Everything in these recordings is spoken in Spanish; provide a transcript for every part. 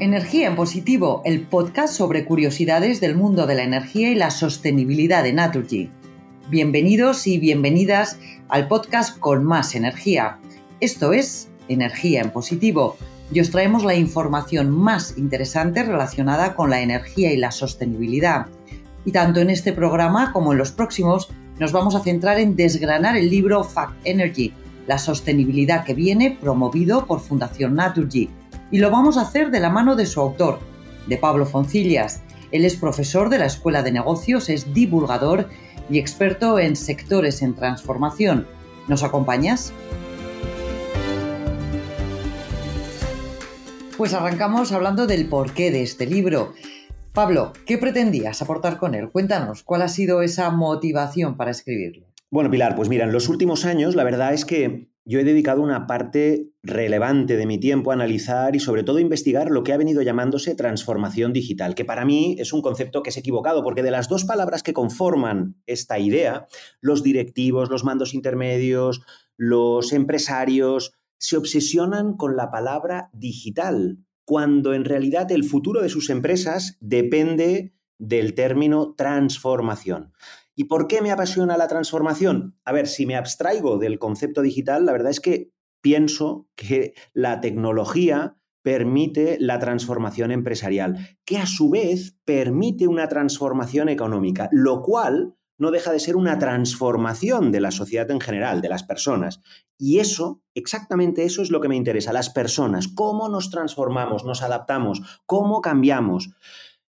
Energía en Positivo, el podcast sobre curiosidades del mundo de la energía y la sostenibilidad de Naturgy. Bienvenidos y bienvenidas al podcast con más energía. Esto es Energía en Positivo y os traemos la información más interesante relacionada con la energía y la sostenibilidad. Y tanto en este programa como en los próximos nos vamos a centrar en desgranar el libro Fact Energy, la sostenibilidad que viene promovido por Fundación Naturgy. Y lo vamos a hacer de la mano de su autor, de Pablo Foncillas. Él es profesor de la Escuela de Negocios, es divulgador y experto en sectores en transformación. ¿Nos acompañas? Pues arrancamos hablando del porqué de este libro. Pablo, ¿qué pretendías aportar con él? Cuéntanos, ¿cuál ha sido esa motivación para escribirlo? Bueno, Pilar, pues mira, en los últimos años la verdad es que yo he dedicado una parte relevante de mi tiempo a analizar y sobre todo a investigar lo que ha venido llamándose transformación digital, que para mí es un concepto que es equivocado, porque de las dos palabras que conforman esta idea, los directivos, los mandos intermedios, los empresarios, se obsesionan con la palabra digital, cuando en realidad el futuro de sus empresas depende del término transformación. ¿Y por qué me apasiona la transformación? A ver, si me abstraigo del concepto digital, la verdad es que pienso que la tecnología permite la transformación empresarial, que a su vez permite una transformación económica, lo cual no deja de ser una transformación de la sociedad en general, de las personas. Y eso, exactamente eso es lo que me interesa, las personas, cómo nos transformamos, nos adaptamos, cómo cambiamos.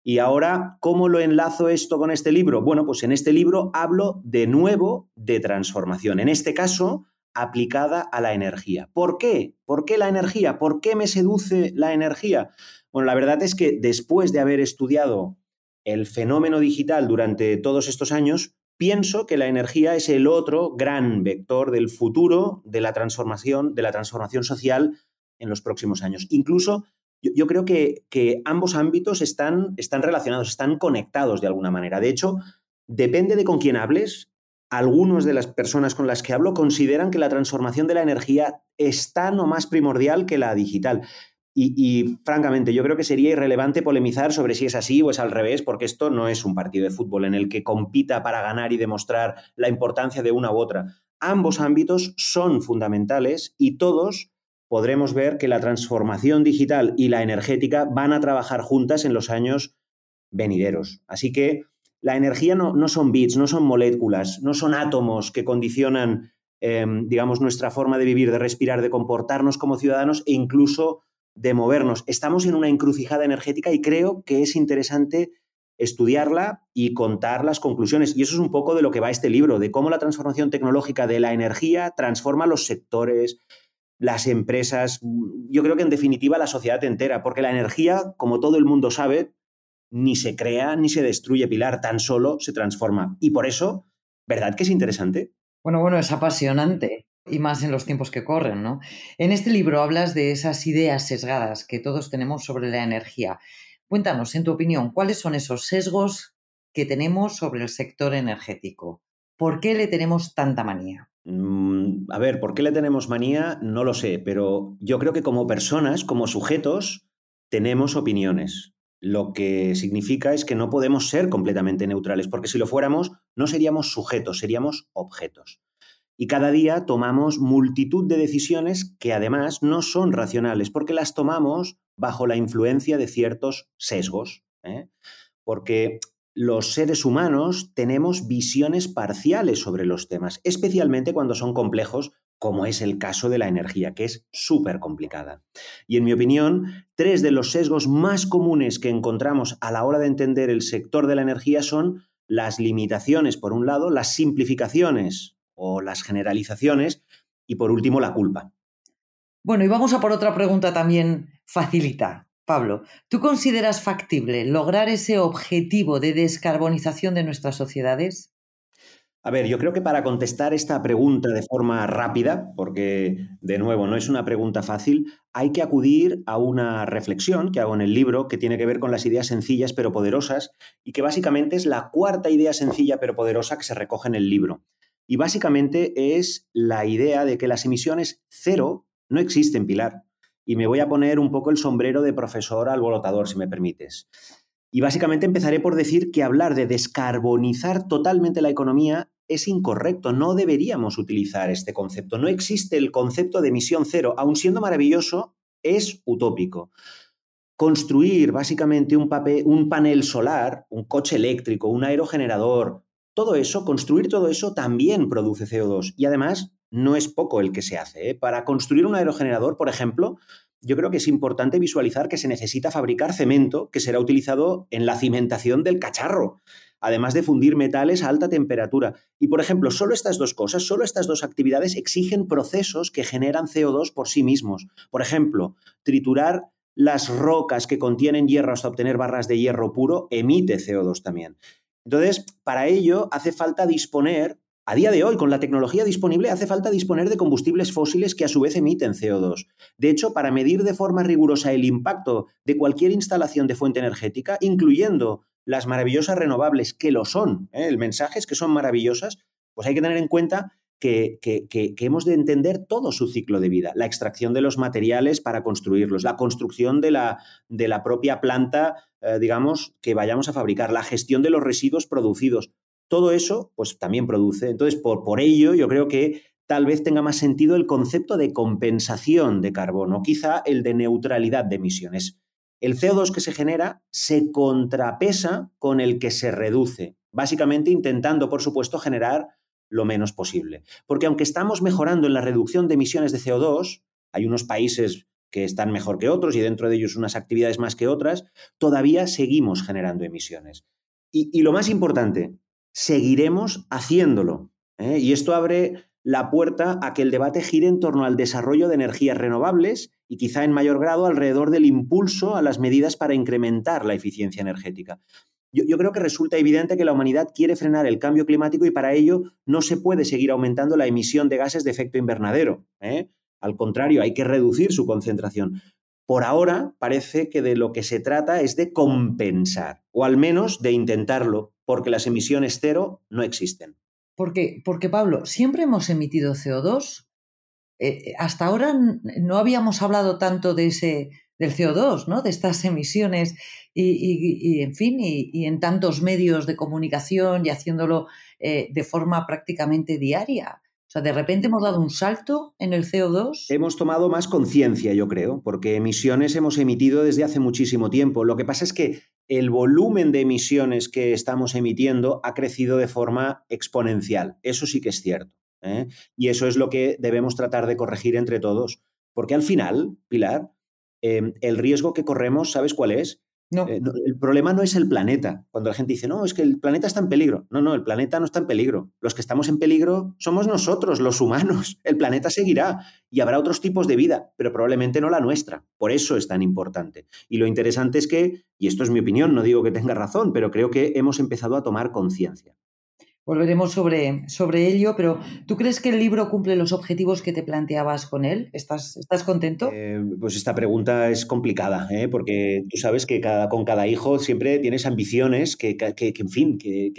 Y ahora, ¿cómo lo enlazo esto con este libro? Bueno, pues en este libro hablo de nuevo de transformación, en este caso aplicada a la energía. ¿Por qué? ¿Por qué la energía? ¿Por qué me seduce la energía? Bueno, la verdad es que después de haber estudiado el fenómeno digital durante todos estos años, pienso que la energía es el otro gran vector del futuro de la transformación, de la transformación social en los próximos años. Incluso yo, creo que, ambos ámbitos están, están relacionados, están conectados de alguna manera. De hecho, depende de con quién hables. Algunas de las personas con las que hablo consideran que la transformación de la energía es tan o más primordial que la digital. Y, francamente, yo creo que sería irrelevante polemizar sobre si es así o es al revés, porque esto no es un partido de fútbol en el que compita para ganar y demostrar la importancia de una u otra. Ambos ámbitos son fundamentales y todos podremos ver que la transformación digital y la energética van a trabajar juntas en los años venideros. Así que la energía no, no son bits, no son moléculas, no son átomos que condicionan, em, digamos, nuestra forma de vivir, de respirar, de comportarnos como ciudadanos e incluso de movernos. Estamos en una encrucijada energética y creo que es interesante estudiarla y contar las conclusiones. Y eso es un poco de lo que va este libro, de cómo la transformación tecnológica de la energía transforma los sectores, las empresas, yo creo que en definitiva la sociedad entera, porque la energía, como todo el mundo sabe, ni se crea ni se destruye, Pilar, tan solo se transforma. Y por eso, ¿verdad que es interesante? Bueno, bueno, es apasionante y más en los tiempos que corren, ¿no? En este libro hablas de esas ideas sesgadas que todos tenemos sobre la energía. Cuéntanos, en tu opinión, ¿cuáles son esos sesgos que tenemos sobre el sector energético? ¿Por qué le tenemos tanta manía? Mm, a ver, ¿por qué le tenemos manía? No lo sé, pero yo creo que como personas, como sujetos, tenemos opiniones. Lo que significa es que no podemos ser completamente neutrales, porque si lo fuéramos, no seríamos sujetos, seríamos objetos. Y cada día tomamos multitud de decisiones que además no son racionales, porque las tomamos bajo la influencia de ciertos sesgos. ¿eh? Porque los seres humanos tenemos visiones parciales sobre los temas, especialmente cuando son complejos, como es el caso de la energía, que es súper complicada. Y en mi opinión, tres de los sesgos más comunes que encontramos a la hora de entender el sector de la energía son las limitaciones, por un lado, las simplificaciones o las generalizaciones y, por último, la culpa. Bueno, y vamos a por otra pregunta también facilita. Pablo, ¿tú consideras factible lograr ese objetivo de descarbonización de nuestras sociedades? A ver, yo creo que para contestar esta pregunta de forma rápida, porque de nuevo no es una pregunta fácil, hay que acudir a una reflexión que hago en el libro que tiene que ver con las ideas sencillas pero poderosas y que básicamente es la cuarta idea sencilla pero poderosa que se recoge en el libro. Y básicamente es la idea de que las emisiones cero no existen, Pilar. Y me voy a poner un poco el sombrero de profesor alborotador, si me permites. Y básicamente empezaré por decir que hablar de descarbonizar totalmente la economía es incorrecto, no deberíamos utilizar este concepto. No existe el concepto de emisión cero, aun siendo maravilloso, es utópico. Construir básicamente un, un panel solar, un coche eléctrico, un aerogenerador, todo eso, construir todo eso también produce CO2 y además no es poco el que se hace. ¿eh? Para construir un aerogenerador, por ejemplo, yo creo que es importante visualizar que se necesita fabricar cemento que será utilizado en la cimentación del cacharro, además de fundir metales a alta temperatura. Y, por ejemplo, solo estas dos cosas, solo estas dos actividades exigen procesos que generan CO2 por sí mismos. Por ejemplo, triturar las rocas que contienen hierro hasta obtener barras de hierro puro emite CO2 también. Entonces, para ello hace falta disponer, a día de hoy, con la tecnología disponible, hace falta disponer de combustibles fósiles que a su vez emiten CO2. De hecho, para medir de forma rigurosa el impacto de cualquier instalación de fuente energética, incluyendo las maravillosas renovables, que lo son, ¿eh? el mensaje es que son maravillosas, pues hay que tener en cuenta que, hemos de entender todo su ciclo de vida, la extracción de los materiales para construirlos, la construcción de la, propia planta, eh, digamos, que vayamos a fabricar, la gestión de los residuos producidos. Todo eso, pues también produce. Entonces, por, por ello, yo creo que tal vez tenga más sentido el concepto de compensación de carbono, quizá el de neutralidad de emisiones. El CO2 que se genera se contrapesa con el que se reduce, básicamente intentando, por supuesto, generar lo menos posible. Porque aunque estamos mejorando en la reducción de emisiones de CO2, hay unos países que están mejor que otros y dentro de ellos unas actividades más que otras, todavía seguimos generando emisiones. Y, lo más importante, seguiremos haciéndolo. ¿eh? Y esto abre la puerta a que el debate gire en torno al desarrollo de energías renovables y quizá en mayor grado alrededor del impulso a las medidas para incrementar la eficiencia energética yo, creo que resulta evidente que la humanidad quiere frenar el cambio climático y para ello no se puede seguir aumentando la emisión de gases de efecto invernadero. ¿eh? Al contrario, hay que reducir su concentración. Por ahora parece que de lo que se trata es de compensar, o al menos de intentarlo, porque las emisiones cero no existen. Porque, porque Pablo, siempre hemos emitido CO2. Eh, hasta ahora no habíamos hablado tanto de ese, del CO2, ¿no? de estas emisiones y, en fin, y, en tantos medios de comunicación y haciéndolo eh, de forma prácticamente diaria. Sea, de repente hemos dado un salto en el CO2. Hemos tomado más conciencia, yo creo, porque emisiones hemos emitido desde hace muchísimo tiempo. Lo que pasa es que el volumen de emisiones que estamos emitiendo ha crecido de forma exponencial. Eso sí que es cierto. ¿eh? Y eso es lo que debemos tratar de corregir entre todos. Porque al final, Pilar, Em, el riesgo que corremos, ¿sabes cuál es? Eh, no. el problema no es el planeta. Cuando la gente dice, no, es que el planeta está en peligro. No, no, el planeta no está en peligro. Los que estamos en peligro somos nosotros, los humanos. El planeta seguirá y habrá otros tipos de vida, pero probablemente no la nuestra. Por eso es tan importante. Y lo interesante es que, y esto es mi opinión, no digo que tenga razón, pero creo que hemos empezado a tomar conciencia volveremos sobre, sobre ello, pero ¿tú crees que el libro cumple los objetivos que te planteabas con él? ¿Estás, estás contento? Eh, pues esta pregunta es complicada, ¿eh? porque tú sabes que cada, con cada hijo siempre tienes ambiciones que, que, en fin, que,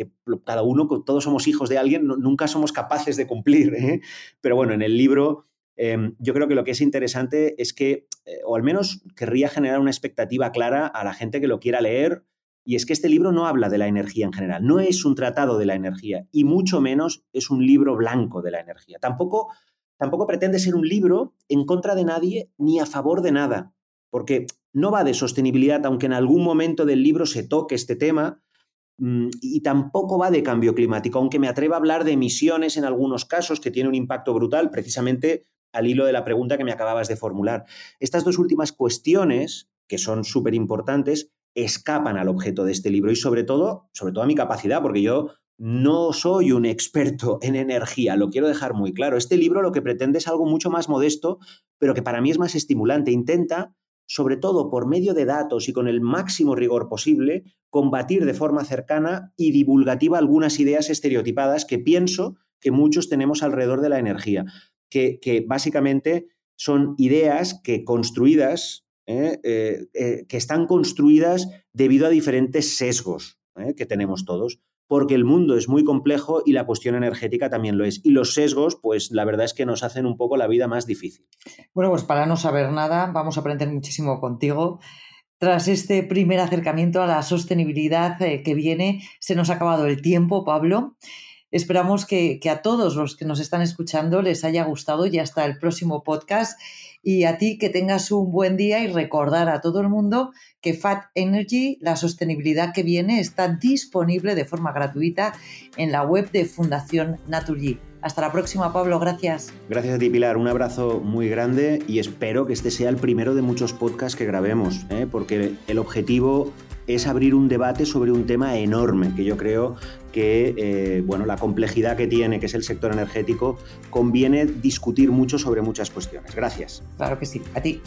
cada uno, todos somos hijos de alguien, nunca somos capaces de cumplir. ¿eh? Pero bueno, en el libro... Em, yo creo que lo que es interesante es que, o al menos querría generar una expectativa clara a la gente que lo quiera leer, y es que este libro no habla de la energía en general, no es un tratado de la energía y mucho menos es un libro blanco de la energía. Tampoco, tampoco pretende ser un libro en contra de nadie ni a favor de nada, porque no va de sostenibilidad, aunque en algún momento del libro se toque este tema, mm, y tampoco va de cambio climático, aunque me atreva a hablar de emisiones en algunos casos que tiene un impacto brutal, precisamente al hilo de la pregunta que me acababas de formular. Estas dos últimas cuestiones, que son súper importantes, escapan al objeto de este libro y sobre todo, sobre todo a mi capacidad, porque yo no soy un experto en energía, lo quiero dejar muy claro. Este libro lo que pretende es algo mucho más modesto, pero que para mí es más estimulante. Intenta, sobre todo por medio de datos y con el máximo rigor posible, combatir de forma cercana y divulgativa algunas ideas estereotipadas que pienso que muchos tenemos alrededor de la energía, que, que básicamente son ideas que construidas ¿eh? Eh, eh, que están construidas debido a diferentes sesgos que tenemos todos. porque el mundo es muy complejo y la cuestión energética también lo es. Y los sesgos, pues la verdad es que nos hacen un poco la vida más difícil. Bueno, pues para no saber nada, vamos a aprender muchísimo contigo. Tras este primer acercamiento a la sostenibilidad que viene, se nos ha acabado el tiempo, Pablo. Esperamos que, que, a todos los que nos están escuchando les haya gustado y hasta el próximo podcast. Y a ti que tengas un buen día y recordar a todo el mundo que Fat Energy, la sostenibilidad que viene, está disponible de forma gratuita en la web de Fundación Naturgy. Hasta la próxima, Pablo. Gracias. Gracias a ti, Pilar. Un abrazo muy grande y espero que este sea el primero de muchos podcasts que grabemos, ¿eh? porque el objetivo es abrir un debate sobre un tema enorme que yo creo que eh, bueno, la complejidad que tiene, que es el sector energético, conviene discutir mucho sobre muchas cuestiones. Gracias. Claro que sí. A ti.